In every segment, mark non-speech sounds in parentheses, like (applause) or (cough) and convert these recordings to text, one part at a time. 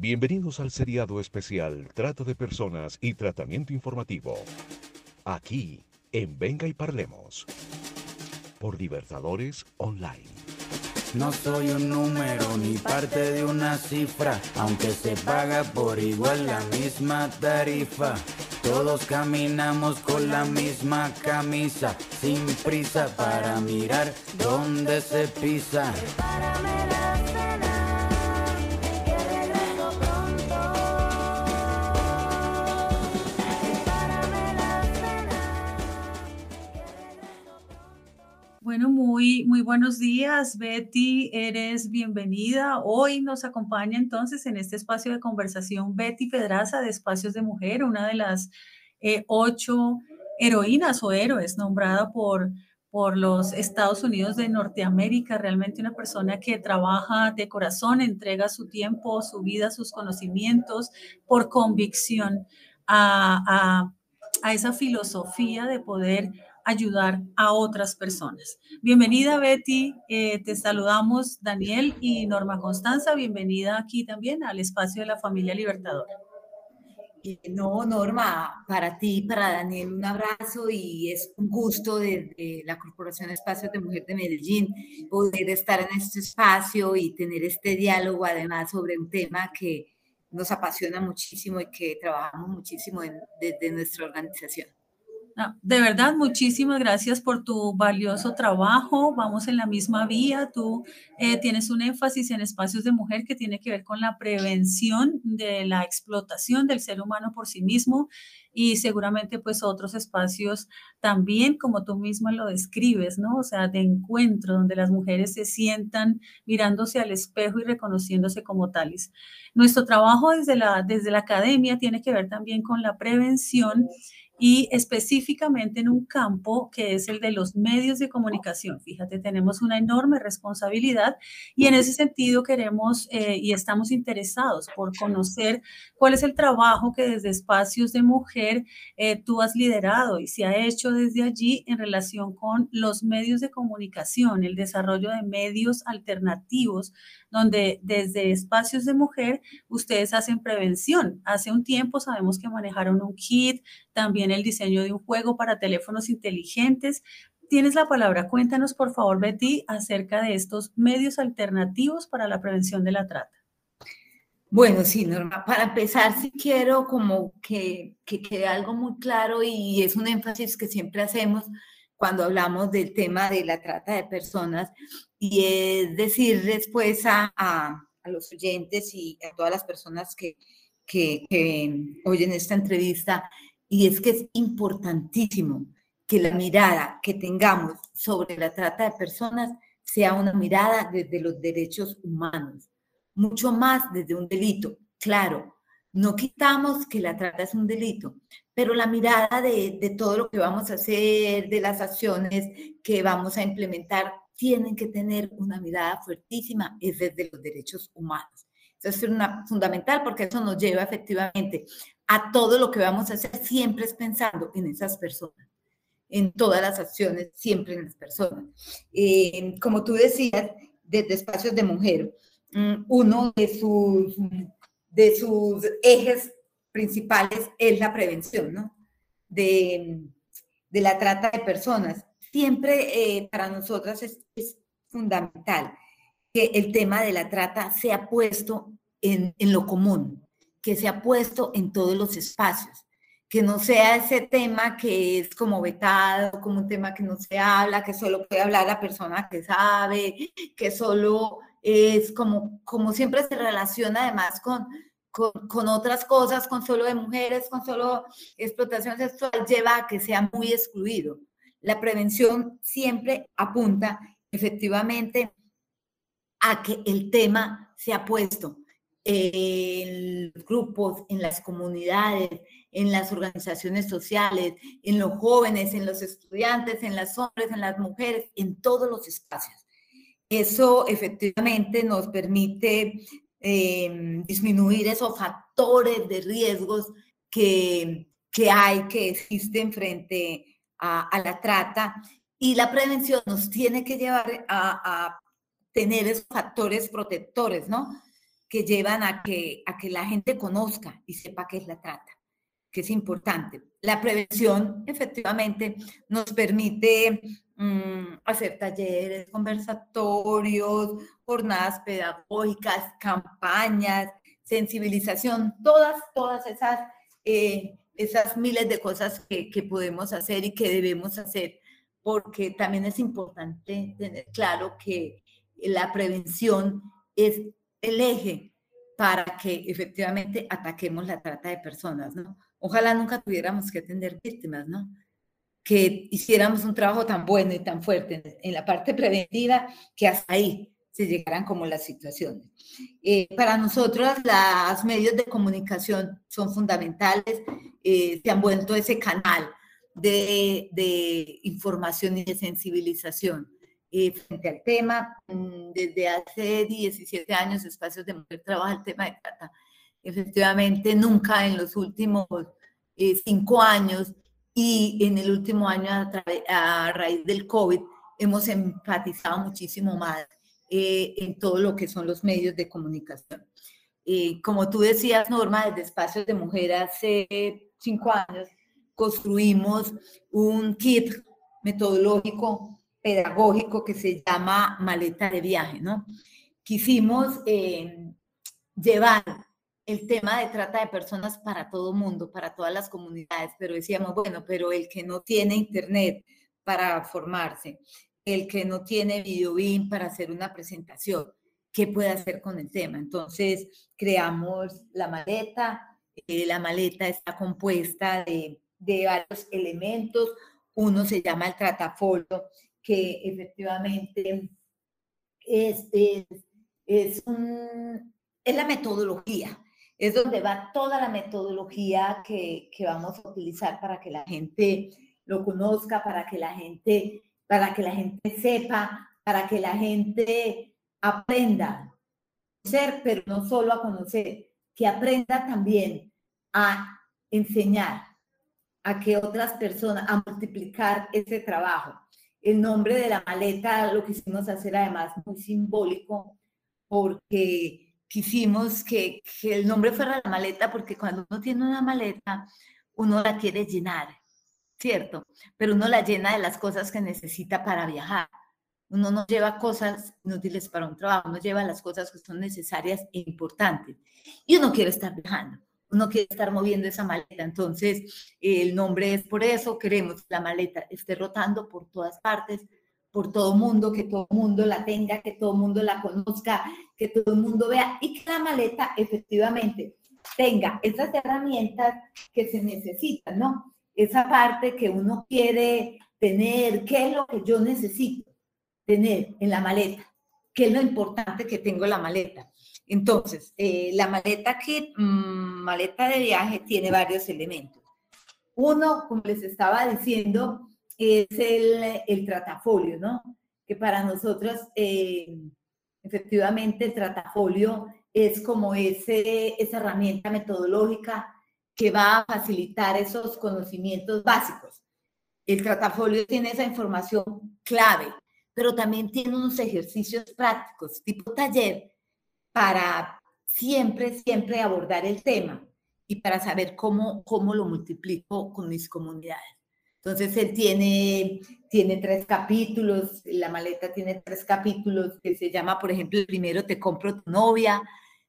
Bienvenidos al seriado especial Trata de Personas y Tratamiento Informativo. Aquí, en Venga y Parlemos. Por Libertadores Online. No soy un número ni parte de una cifra, aunque se paga por igual la misma tarifa. Todos caminamos con la misma camisa, sin prisa para mirar dónde se pisa. Muy, buenos días, Betty. Eres bienvenida. Hoy nos acompaña entonces en este espacio de conversación Betty Pedraza de Espacios de Mujer, una de las eh, ocho heroínas o héroes nombrada por, por los Estados Unidos de Norteamérica. Realmente una persona que trabaja de corazón, entrega su tiempo, su vida, sus conocimientos por convicción a, a, a esa filosofía de poder ayudar a otras personas. Bienvenida Betty, eh, te saludamos Daniel y Norma Constanza, bienvenida aquí también al espacio de la familia Libertadora. No, Norma, para ti, para Daniel, un abrazo y es un gusto desde la Corporación Espacios de Mujer de Medellín poder estar en este espacio y tener este diálogo además sobre un tema que nos apasiona muchísimo y que trabajamos muchísimo desde nuestra organización. Ah, de verdad, muchísimas gracias por tu valioso trabajo. Vamos en la misma vía. Tú eh, tienes un énfasis en espacios de mujer que tiene que ver con la prevención de la explotación del ser humano por sí mismo y seguramente pues otros espacios también, como tú misma lo describes, ¿no? O sea, de encuentro donde las mujeres se sientan mirándose al espejo y reconociéndose como tales. Nuestro trabajo desde la, desde la academia tiene que ver también con la prevención y específicamente en un campo que es el de los medios de comunicación. Fíjate, tenemos una enorme responsabilidad y en ese sentido queremos eh, y estamos interesados por conocer cuál es el trabajo que desde espacios de mujer eh, tú has liderado y se ha hecho desde allí en relación con los medios de comunicación, el desarrollo de medios alternativos donde desde espacios de mujer ustedes hacen prevención. Hace un tiempo sabemos que manejaron un kit, también el diseño de un juego para teléfonos inteligentes. Tienes la palabra. Cuéntanos, por favor, Betty, acerca de estos medios alternativos para la prevención de la trata. Bueno, sí, Norma, para empezar, sí quiero como que, que quede algo muy claro y es un énfasis que siempre hacemos cuando hablamos del tema de la trata de personas y es decirles pues a, a, los oyentes y a todas las personas que, que, que oyen esta entrevista, y es que es importantísimo que la mirada que tengamos sobre la trata de personas sea una mirada desde los derechos humanos, mucho más desde un delito. Claro, no quitamos que la trata es un delito, pero la mirada de, de, todo lo que vamos a hacer, de las acciones que vamos a implementar, tienen que tener una mirada fuertísima, es desde los derechos humanos. Eso es una, fundamental porque eso nos lleva efectivamente a todo lo que vamos a hacer, siempre es pensando en esas personas, en todas las acciones, siempre en las personas. Eh, como tú decías, desde espacios de mujer, mm, uno de sus, de sus ejes principales es la prevención, ¿no? De, de la trata de personas siempre eh, para nosotras es, fundamental que el tema de la trata sea puesto en, lo común, que sea puesto en todos los espacios, que no sea ese tema que es como vetado, como un tema que no se habla, que solo puede hablar la persona que sabe, que solo es como, como siempre se relaciona además con, con, con, otras cosas, con solo de mujeres, con solo explotación sexual, lleva a que sea muy excluido. La prevención siempre apunta efectivamente a que el tema se ha puesto en los grupos, en las comunidades, en las organizaciones sociales, en los jóvenes, en los estudiantes, en las hombres, en las mujeres, en todos los espacios. Eso efectivamente nos permite eh, disminuir esos factores de riesgos que, que hay, que existen frente a, la trata y la prevención nos tiene que llevar a, tener esos factores protectores, ¿no? que llevan a que, a que la gente conozca y sepa qué es la trata, que es importante. La prevención efectivamente nos permite mm, hacer talleres, conversatorios, jornadas pedagógicas, campañas, sensibilización, todas, todas esas, eh, esas miles de cosas que, que podemos hacer y que debemos hacer, porque también es importante tener claro que la prevención es el eje para que efectivamente ataquemos la trata de personas, ¿no? Ojalá nunca tuviéramos que atender víctimas, ¿no? Que hiciéramos un trabajo tan bueno y tan fuerte en la parte preventiva que hasta ahí se llegaran como las situaciones. Eh, para nosotros, los medios de comunicación son fundamentales, eh, se han vuelto ese canal de, información y de sensibilización eh, frente al tema. Mm, desde hace 17 años, Espacios de Mujer trabaja el tema de trata. Efectivamente, nunca en los últimos eh, cinco años y en el último año a, a, raíz del COVID hemos enfatizado muchísimo más eh, en todo lo que son los medios de comunicación. como tú decías, Norma, desde Espacios de Mujer hace cinco años construimos un kit metodológico pedagógico que se llama maleta de viaje, ¿no? Quisimos eh, llevar el tema de trata de personas para todo mundo, para todas las comunidades, pero decíamos, bueno, pero el que no tiene internet para formarse, el que no tiene videobin para hacer una presentación, ¿qué puede hacer con el tema? Entonces creamos la maleta, eh, la maleta está compuesta de, de varios elementos, uno se llama el tratafolio, que efectivamente es, es, es, es la metodología, es donde va toda la metodología que, que, vamos a utilizar para que la gente lo conozca, para que la gente, para que la gente sepa, para que la gente aprenda a conocer, pero no solo a conocer, que aprenda también a enseñar a que otras personas, a multiplicar ese trabajo. El nombre de la maleta lo quisimos hacer además muy simbólico porque quisimos que, el nombre fuera la maleta porque cuando uno tiene una maleta uno la quiere llenar, ¿cierto? Pero uno la llena de las cosas que necesita para viajar. Uno no lleva cosas inútiles para un trabajo, uno lleva las cosas que son necesarias e importantes. Y uno quiere estar viajando uno quiere estar moviendo esa maleta. Entonces, el nombre es por eso, queremos que la maleta esté rotando por todas partes, por todo mundo, que todo mundo la tenga, que todo mundo la conozca, que todo el mundo vea y que la maleta efectivamente tenga esas herramientas que se necesitan, ¿no? Esa parte que uno quiere tener, qué es lo que yo necesito tener en la maleta, qué es lo importante que tengo en la maleta. Entonces, eh, la maleta kit, mm, maleta de viaje, tiene varios elementos. Uno, como les estaba diciendo, es el, el tratafolio, ¿no? Que para nosotros, eh, efectivamente, el tratafolio es como ese, esa herramienta metodológica que va a facilitar esos conocimientos básicos. El tratafolio tiene esa información clave, pero también tiene unos ejercicios prácticos, tipo taller, para siempre, siempre abordar el tema y para saber cómo, cómo lo multiplico con mis comunidades. Entonces, él tiene, tiene tres capítulos, la maleta tiene tres capítulos que se llama, por ejemplo, el primero, Te compro tu novia,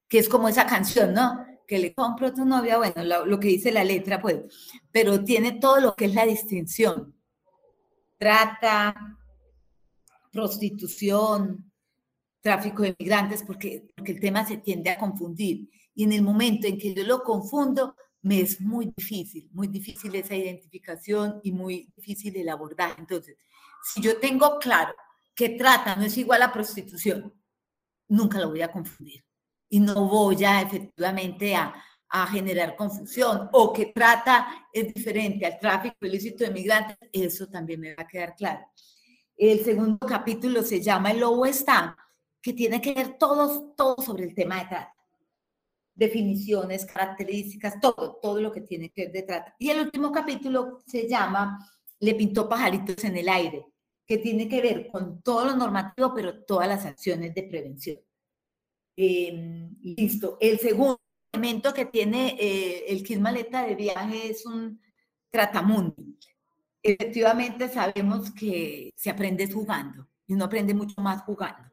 que es como esa canción, ¿no? Que le compro tu novia, bueno, lo, lo que dice la letra, pues, pero tiene todo lo que es la distinción. Trata, prostitución, tráfico de migrantes porque, porque el tema se tiende a confundir. Y en el momento en que yo lo confundo, me es muy difícil, muy difícil esa identificación y muy difícil el abordaje. Entonces, si yo tengo claro que trata no es igual a prostitución, nunca lo voy a confundir. Y no voy a efectivamente a, a generar confusión o que trata es diferente al tráfico ilícito de migrantes, eso también me va a quedar claro. El segundo capítulo se llama El lobo está que tiene que ver todo, todo sobre el tema de trata. Definiciones, características, todo, todo lo que tiene que ver de trata. Y el último capítulo se llama Le pintó pajaritos en el aire, que tiene que ver con todo lo normativo, pero todas las acciones de prevención. Em, Listo. El segundo elemento que tiene eh, el kit maleta de viaje es un tratamundi. Efectivamente sabemos que se aprende jugando y uno aprende mucho más jugando.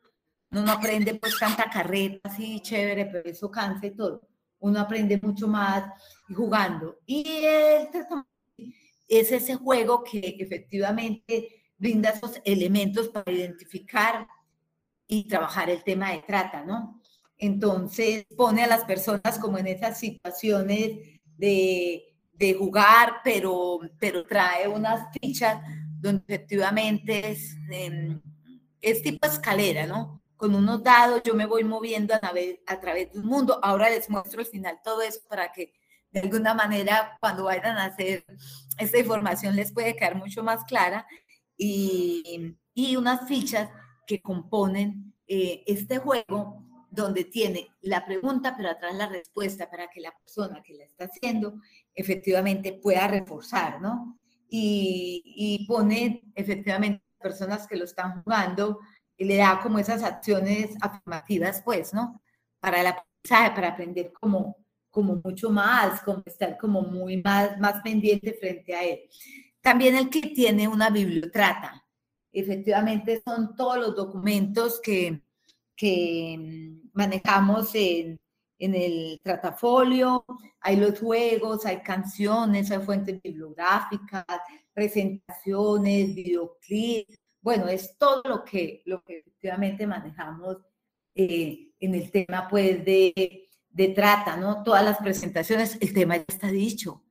Uno no aprende pues tanta carreta así chévere, pero eso cansa y todo. Uno aprende mucho más jugando. Y el es ese juego que efectivamente brinda esos elementos para identificar y trabajar el tema de trata, ¿no? Entonces pone a las personas como en esas situaciones de, de jugar, pero, pero trae unas fichas donde efectivamente es, em, es tipo escalera, ¿no? Con unos dados yo me voy moviendo a través, a través del mundo. Ahora les muestro al final todo eso para que de alguna manera cuando vayan a hacer esta información les puede quedar mucho más clara y, y unas fichas que componen eh, este juego donde tiene la pregunta, pero atrás la respuesta para que la persona que la está haciendo efectivamente pueda reforzar, ¿no? Y, y pone efectivamente personas que lo están jugando y le da como esas acciones afirmativas, pues, ¿no? Para el aprendizaje, para aprender como, como mucho más, como estar como muy más, más pendiente frente a él. También el que tiene una bibliotrata, efectivamente son todos los documentos que, que mm, manejamos en, en el tratafolio, hay los juegos, hay canciones, hay fuentes bibliográficas, presentaciones, videoclips, bueno, es todo lo que, lo que efectivamente manejamos eh, en el tema pues de, de trata, ¿no? Todas las presentaciones, el tema ya está dicho.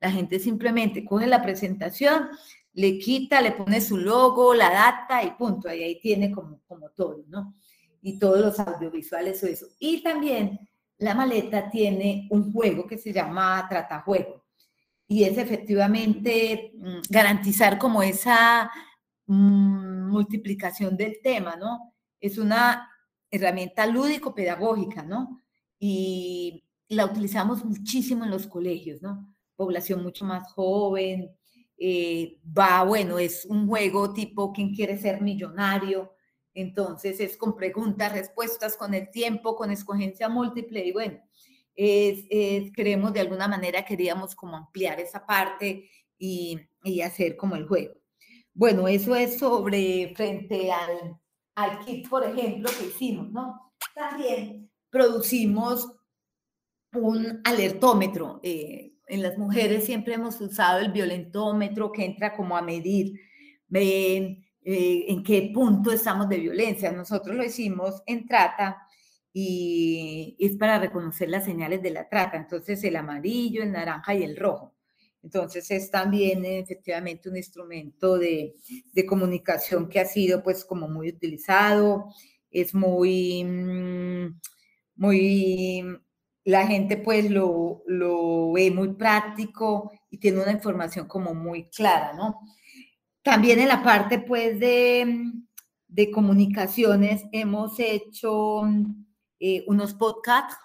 La gente simplemente coge la presentación, le quita, le pone su logo, la data y punto. Ahí, ahí tiene como, como todo, ¿no? Y todos los audiovisuales o eso. Y también la maleta tiene un juego que se llama Tratajuego. Y es efectivamente mm, garantizar como esa mm, multiplicación del tema, ¿no? Es una herramienta lúdico-pedagógica, ¿no? Y la utilizamos muchísimo en los colegios, ¿no? Población mucho más joven, eh, va, bueno, es un juego tipo ¿Quién quiere ser millonario? Entonces es con preguntas, respuestas, con el tiempo, con escogencia múltiple y bueno, es, queremos de alguna manera, queríamos como ampliar esa parte y, hacer como el juego. Bueno, eso es sobre frente al, al kit, por ejemplo, que hicimos, ¿no? También producimos un alertómetro. Eh, en las mujeres siempre hemos usado el violentómetro que entra como a medir en qué punto estamos de violencia. Nosotros lo hicimos en trata y es para reconocer las señales de la trata. Entonces el amarillo, el naranja y el rojo. Entonces es también efectivamente un instrumento de, de comunicación que ha sido pues como muy utilizado, es muy, mm, muy la gente pues lo, lo, ve muy práctico y tiene una información como muy clara, ¿no? También en la parte pues de, de comunicaciones hemos hecho eh, unos podcasts,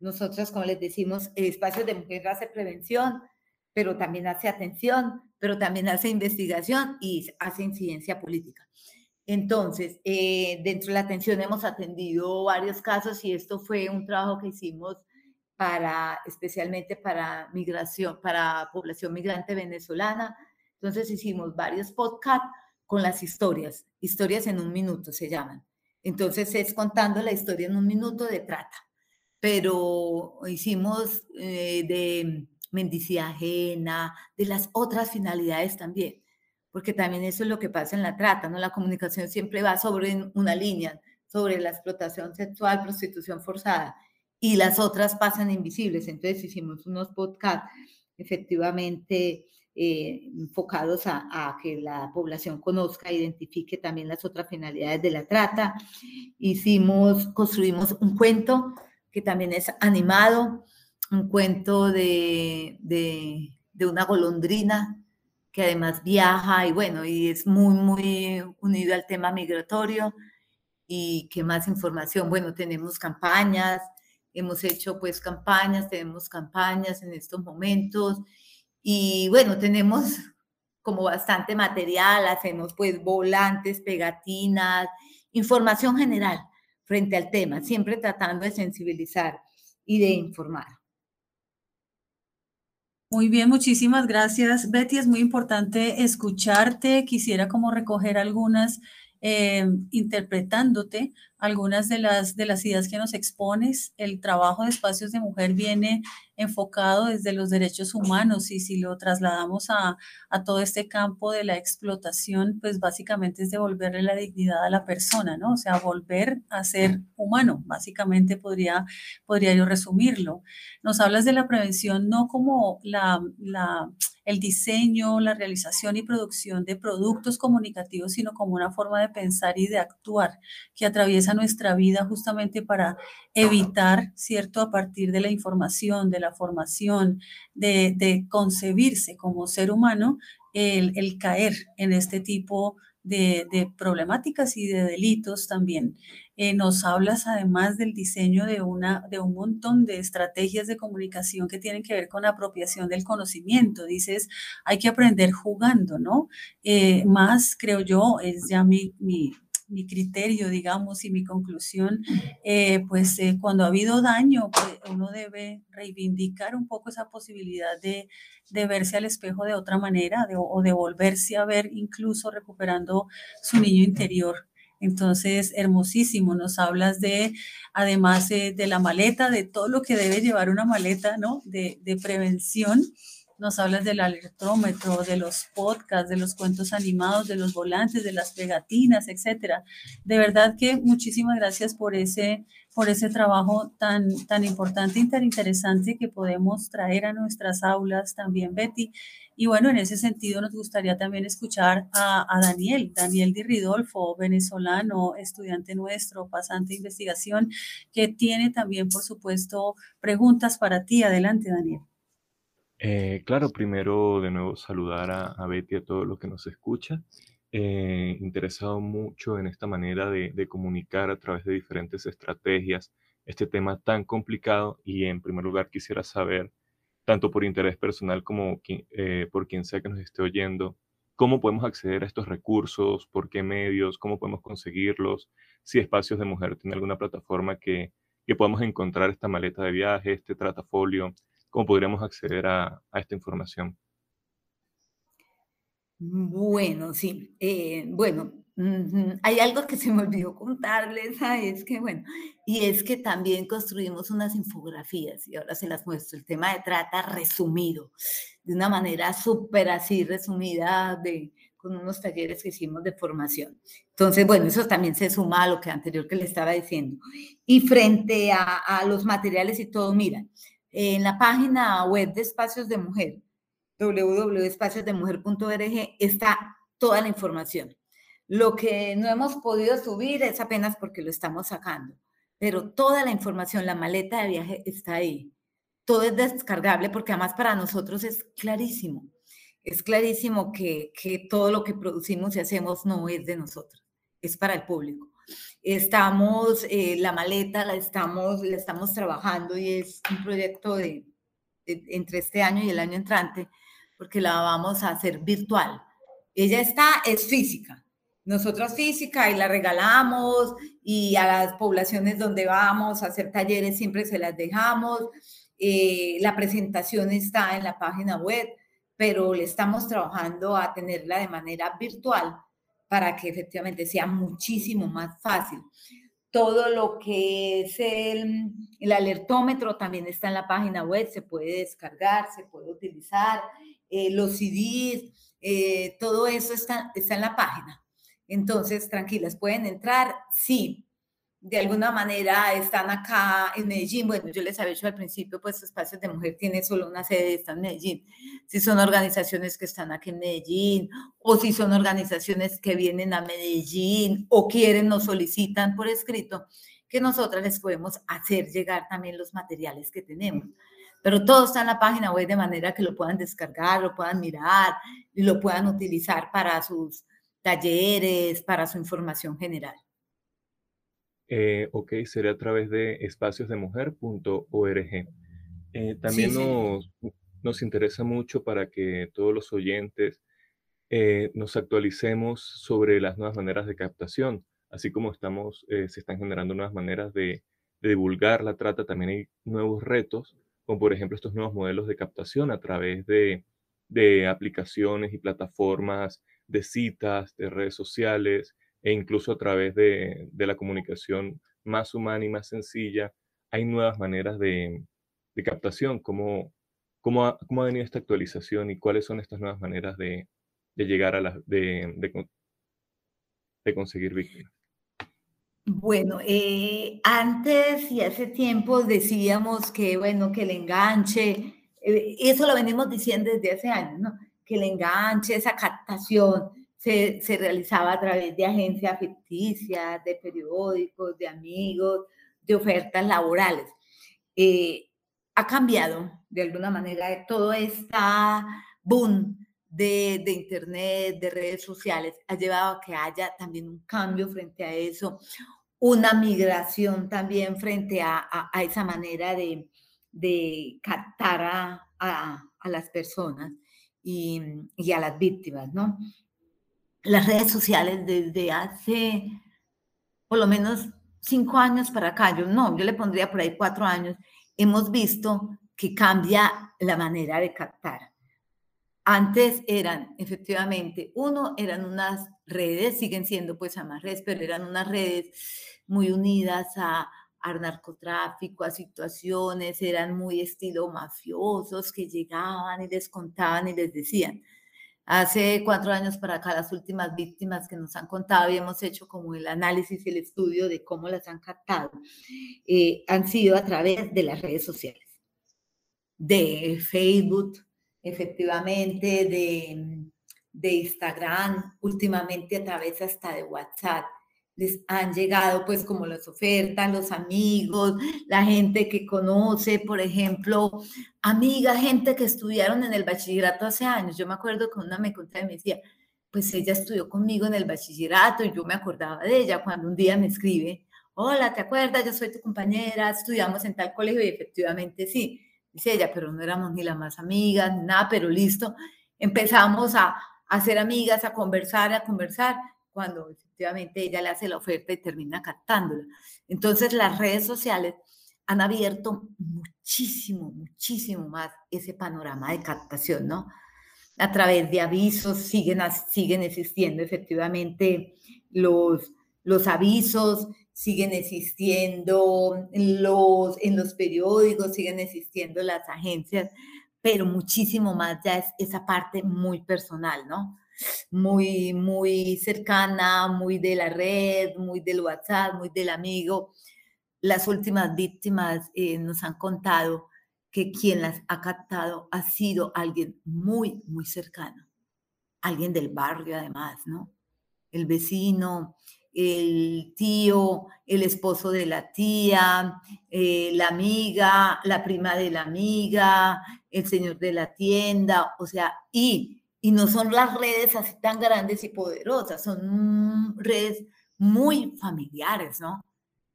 nosotros como les decimos, el espacio de mujer hace prevención, pero también hace atención, pero también hace investigación y hace incidencia política. Entonces, eh, dentro de la atención hemos atendido varios casos y esto fue un trabajo que hicimos para, especialmente para migración, para población migrante venezolana. Entonces hicimos varios podcasts con las historias, historias en un minuto se llaman. Entonces es contando la historia en un minuto de trata, pero hicimos eh, de mendicidad ajena, de las otras finalidades también, porque también eso es lo que pasa en la trata, ¿no? La comunicación siempre va sobre una línea, sobre la explotación sexual, prostitución forzada, y las otras pasan invisibles. Entonces hicimos unos podcasts efectivamente eh, enfocados a, que la población conozca, identifique también las otras finalidades de la trata. Hicimos, construimos un cuento que también es animado, un cuento de, de, de una golondrina que además viaja y bueno, y es muy, muy unido al tema migratorio. ¿Y qué más información? Bueno, tenemos campañas, hemos hecho pues campañas, tenemos campañas en estos momentos y bueno, tenemos como bastante material, hacemos pues volantes, pegatinas, información general frente al tema, siempre tratando de sensibilizar y de informar. Muy bien, muchísimas gracias, Betty. Es muy importante escucharte. Quisiera como recoger algunas eh, interpretándote algunas de las, de las ideas que nos expones. El trabajo de espacios de mujer viene enfocado desde los derechos humanos y si lo trasladamos a, a, todo este campo de la explotación, pues básicamente es devolverle la dignidad a la persona, ¿no? O sea, volver a ser humano, básicamente podría, podría yo resumirlo. Nos hablas de la prevención no como la, la el diseño, la realización y producción de productos comunicativos, sino como una forma de pensar y de actuar que atraviesa nuestra vida justamente para evitar, ¿cierto?, a partir de la información, de la formación, de, concebirse como ser humano, el, caer en este tipo de, de problemáticas y de delitos también. Eh, nos hablas además del diseño de, una, de un montón de estrategias de comunicación que tienen que ver con apropiación del conocimiento. Dices, hay que aprender jugando, ¿no? Eh, más, creo yo, es ya mi, mi criterio, digamos, y mi conclusión, eh, pues cuando ha habido daño, pues uno debe reivindicar un poco esa posibilidad de, de verse al espejo de otra manera o de volverse a ver incluso recuperando su niño interior. Entonces, hermosísimo, nos hablas de, además de la maleta, de todo lo que debe llevar una maleta, ¿no? De, de prevención. Nos hablas del alertómetro, de los podcasts, de los cuentos animados, de los volantes, de las pegatinas, etcétera. De verdad que muchísimas gracias por ese, por ese trabajo tan, tan importante y tan interesante que podemos traer a nuestras aulas también, Betty. Y bueno, en ese sentido nos gustaría también escuchar a, Daniel, Daniel Di Ridolfo, venezolano, estudiante nuestro, pasante de investigación, que tiene también, por supuesto, preguntas para ti. Adelante, Daniel. Eh, claro, primero de nuevo saludar a, Betty, a todos los que nos escuchan. Eh, interesado mucho en esta manera de, de comunicar a través de diferentes estrategias este tema tan complicado y en primer lugar quisiera saber tanto por interés personal como eh, por quien sea que nos esté oyendo, cómo podemos acceder a estos recursos, por qué medios, cómo podemos conseguirlos, si Espacios de Mujer tiene alguna plataforma que, que podamos encontrar esta maleta de viaje, este tratafolio, cómo podríamos acceder a, a esta información. Bueno, sí. Eh, bueno, hay algo que se me olvidó contarles, es que bueno, y es que también construimos unas infografías y ahora se las muestro, el tema de trata resumido, de una manera súper así resumida, de, con unos talleres que hicimos de formación. Entonces, bueno, eso también se suma a lo que anterior que le estaba diciendo. Y frente a, a los materiales y todo, mira, en la página web de Espacios de Mujer, www.espaciosdemujer.org, está toda la información lo que no hemos podido subir es apenas porque lo estamos sacando, pero toda la información, la maleta de viaje está ahí. Todo es descargable porque además para nosotros es clarísimo. Es clarísimo que, todo lo que producimos y hacemos no es de nosotros, es para el público. Estamos, eh, la maleta la estamos, la estamos trabajando y es un proyecto de, entre este año y el año entrante, porque la vamos a hacer virtual. Ella está, es física, nosotros física y la regalamos y a las poblaciones donde vamos a hacer talleres siempre se las dejamos. Eh, la presentación está en la página web, pero le estamos trabajando a tenerla de manera virtual para que efectivamente sea muchísimo más fácil. Todo lo que es el, el alertómetro también está en la página web, se puede descargar, se puede utilizar, eh, los CDs, eh, todo eso está, está en la página. Entonces, tranquilas, pueden entrar. Sí, de alguna manera están acá en Medellín. Bueno, yo les había dicho al principio, pues Espacios de Mujer tiene solo una sede, está en Medellín. Si son organizaciones que están aquí en Medellín, o si son organizaciones que vienen a Medellín o quieren, nos solicitan por escrito, que nosotras les podemos hacer llegar también los materiales que tenemos. Pero todo está en la página web de manera que lo puedan descargar, lo puedan mirar y lo puedan utilizar para sus talleres, para su información general. Eh, ok, sería a través de espaciosdemujer.org. Eh, también nos, nos, interesa mucho para que todos los oyentes eh, nos actualicemos sobre las nuevas maneras de captación así como estamos, eh, se están generando nuevas maneras de, divulgar la trata, también hay nuevos retos, como por ejemplo estos nuevos modelos de captación a través de, de aplicaciones y plataformas de citas, de redes sociales e incluso a través de, de la comunicación más humana y más sencilla, hay nuevas maneras de, de captación. ¿Cómo, cómo, ha, ¿Cómo ha venido esta actualización y cuáles son estas nuevas maneras de, de llegar a las, de, de, conseguir víctimas? Bueno, eh, antes y hace tiempo decíamos que, bueno, que el enganche, eh, eso lo venimos diciendo desde hace años, ¿no? Que el enganche, esa captación, se, se, realizaba a través de agencias ficticias, de periódicos, de amigos, de ofertas laborales. Eh, ha cambiado de alguna manera todo esta boom de, de, Internet, de redes sociales, ha llevado a que haya también un cambio frente a eso, una migración también frente a, a, esa manera de, de captar a, a, las personas y, y a las víctimas, ¿no? Las redes sociales desde hace por lo menos cinco años para acá, yo no, yo le pondría por ahí cuatro años, hemos visto que cambia la manera de captar. Antes eran, efectivamente, uno, eran unas redes, siguen siendo pues a más redes, pero eran unas redes muy unidas a, al narcotráfico, a situaciones, eran muy estilo mafiosos que llegaban y les contaban y les decían, Hace cuatro años para acá, las últimas víctimas que nos han contado y hemos hecho como el análisis y el estudio de cómo las han captado, eh, han sido a través de las redes sociales, de Facebook, efectivamente, de, de Instagram, últimamente a través hasta de WhatsApp les han llegado pues como las ofertas, los amigos, la gente que conoce, por ejemplo, amiga, gente que estudiaron en el bachillerato hace años. Yo me acuerdo que una me contaba y me decía, pues ella estudió conmigo en el bachillerato y yo me acordaba de ella cuando un día me escribe, hola, ¿te acuerdas? Yo soy tu compañera, estudiamos en tal colegio y efectivamente sí, dice ella, pero no éramos ni las más amigas, nada, pero listo, empezamos a, a ser amigas, a conversar, a conversar cuando efectivamente ella le hace la oferta y termina captándola. Entonces las redes sociales han abierto muchísimo, muchísimo más ese panorama de captación, ¿no? A través de avisos siguen, siguen existiendo efectivamente los, los avisos, siguen existiendo los, en los periódicos, siguen existiendo las agencias, pero muchísimo más ya es esa parte muy personal, ¿no? Muy, muy cercana, muy de la red, muy del WhatsApp, muy del amigo. Las últimas víctimas eh, nos han contado que quien las ha captado ha sido alguien muy, muy cercano, alguien del barrio además, ¿no? El vecino, el tío, el esposo de la tía, eh, la amiga, la prima de la amiga, el señor de la tienda, o sea, y y no son las redes así tan grandes y poderosas, son redes muy familiares, ¿no?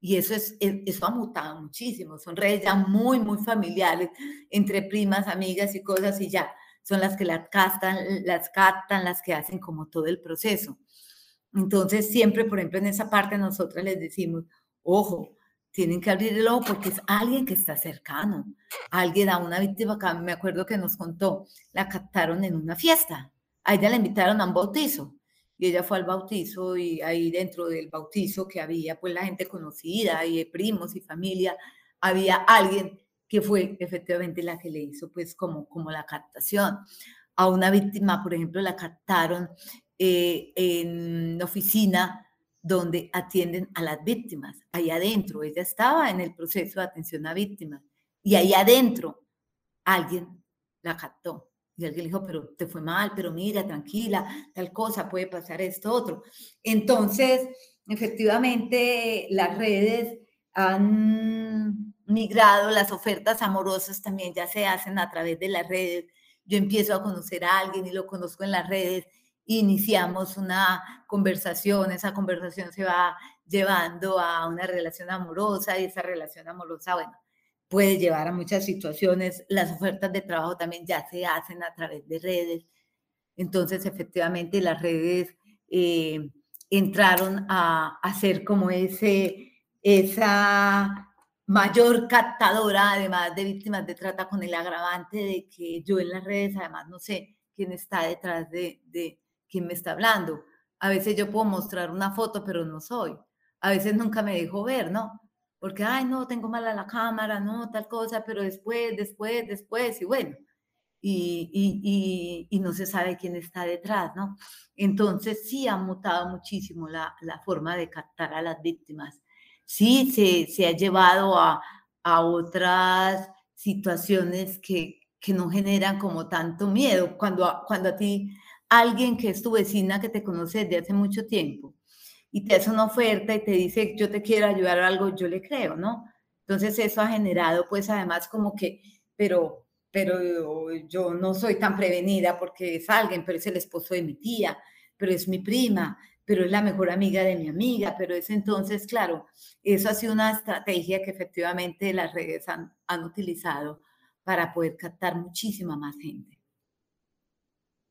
Y eso, es, e, eso ha mutado muchísimo, son redes ya muy, muy familiares, entre primas, amigas y cosas, y ya, son las que las captan, las captan, las que hacen como todo el proceso. Entonces, siempre, por ejemplo, en esa parte nosotras les decimos, ojo, tienen que abrir el ojo porque es alguien que está cercano. Alguien a una víctima, acá me acuerdo que nos contó, la captaron en una fiesta. A ella la invitaron a un bautizo y ella fue al bautizo y ahí dentro del bautizo que había pues la gente conocida y primos y familia, había alguien que fue efectivamente la que le hizo pues como, como la captación. A una víctima, por ejemplo, la captaron eh, en oficina donde atienden a las víctimas. Ahí adentro, ella estaba en el proceso de atención a víctimas y ahí adentro alguien la captó. Y alguien dijo, pero te fue mal, pero mira, tranquila, tal cosa, puede pasar esto, otro. Entonces, efectivamente, las redes han migrado, las ofertas amorosas también ya se hacen a través de las redes. Yo empiezo a conocer a alguien y lo conozco en las redes iniciamos una conversación, esa conversación se va llevando a una relación amorosa y esa relación amorosa, bueno, puede llevar a muchas situaciones. Las ofertas de trabajo también ya se hacen a través de redes. Entonces, efectivamente, las redes eh, entraron a hacer como ese, esa mayor captadora, además de víctimas de trata, con el agravante de que yo en las redes, además, no sé quién está detrás de, de quién me está hablando. A veces yo puedo mostrar una foto, pero no soy. A veces nunca me dejo ver, ¿no? Porque, ay, no, tengo mala la cámara, no, tal cosa, pero después, después, después, y bueno, y, y, no se sabe quién está detrás, ¿no? Entonces sí ha mutado muchísimo la, la forma de captar a las víctimas. Sí se, se ha llevado a, a otras situaciones que, que no generan como tanto miedo. Cuando, cuando a ti alguien que es tu vecina, que te conoce desde hace mucho tiempo, y te hace una oferta y te dice, yo te quiero ayudar a algo, yo le creo, ¿no? Entonces eso ha generado pues además como que, pero, pero yo no soy tan prevenida porque es alguien, pero es el esposo de mi tía, pero es mi prima, pero es la mejor amiga de mi amiga, pero es entonces, claro, eso ha sido una estrategia que efectivamente las redes han, han utilizado para poder captar muchísima más gente.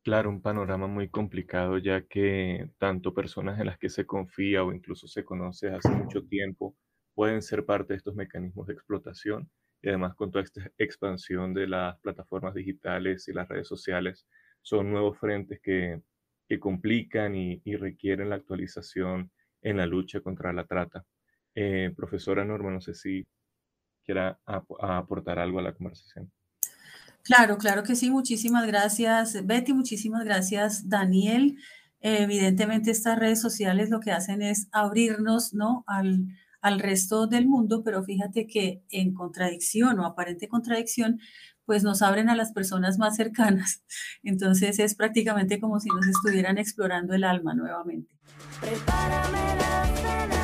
Claro, un panorama muy complicado, ya que tanto personas en las que se confía o incluso se conoce hace mucho tiempo pueden ser parte de estos mecanismos de explotación y además con toda esta expansión de las plataformas digitales y las redes sociales, son nuevos frentes que, complican y, requieren la actualización en la lucha contra la trata. Eh, profesora Norma, no sé si quiera aportar algo a la conversación. Claro, claro que sí. Muchísimas gracias, Betty. Muchísimas gracias, Daniel. evidentemente, estas redes sociales lo que hacen es abrirnos ¿no? al, al resto del mundo, pero fíjate que en contradicción o aparente contradicción, pues nos abren a las personas más cercanas. (laughs) Entonces es prácticamente como si nos estuvieran explorando el alma nuevamente. Prepárame la.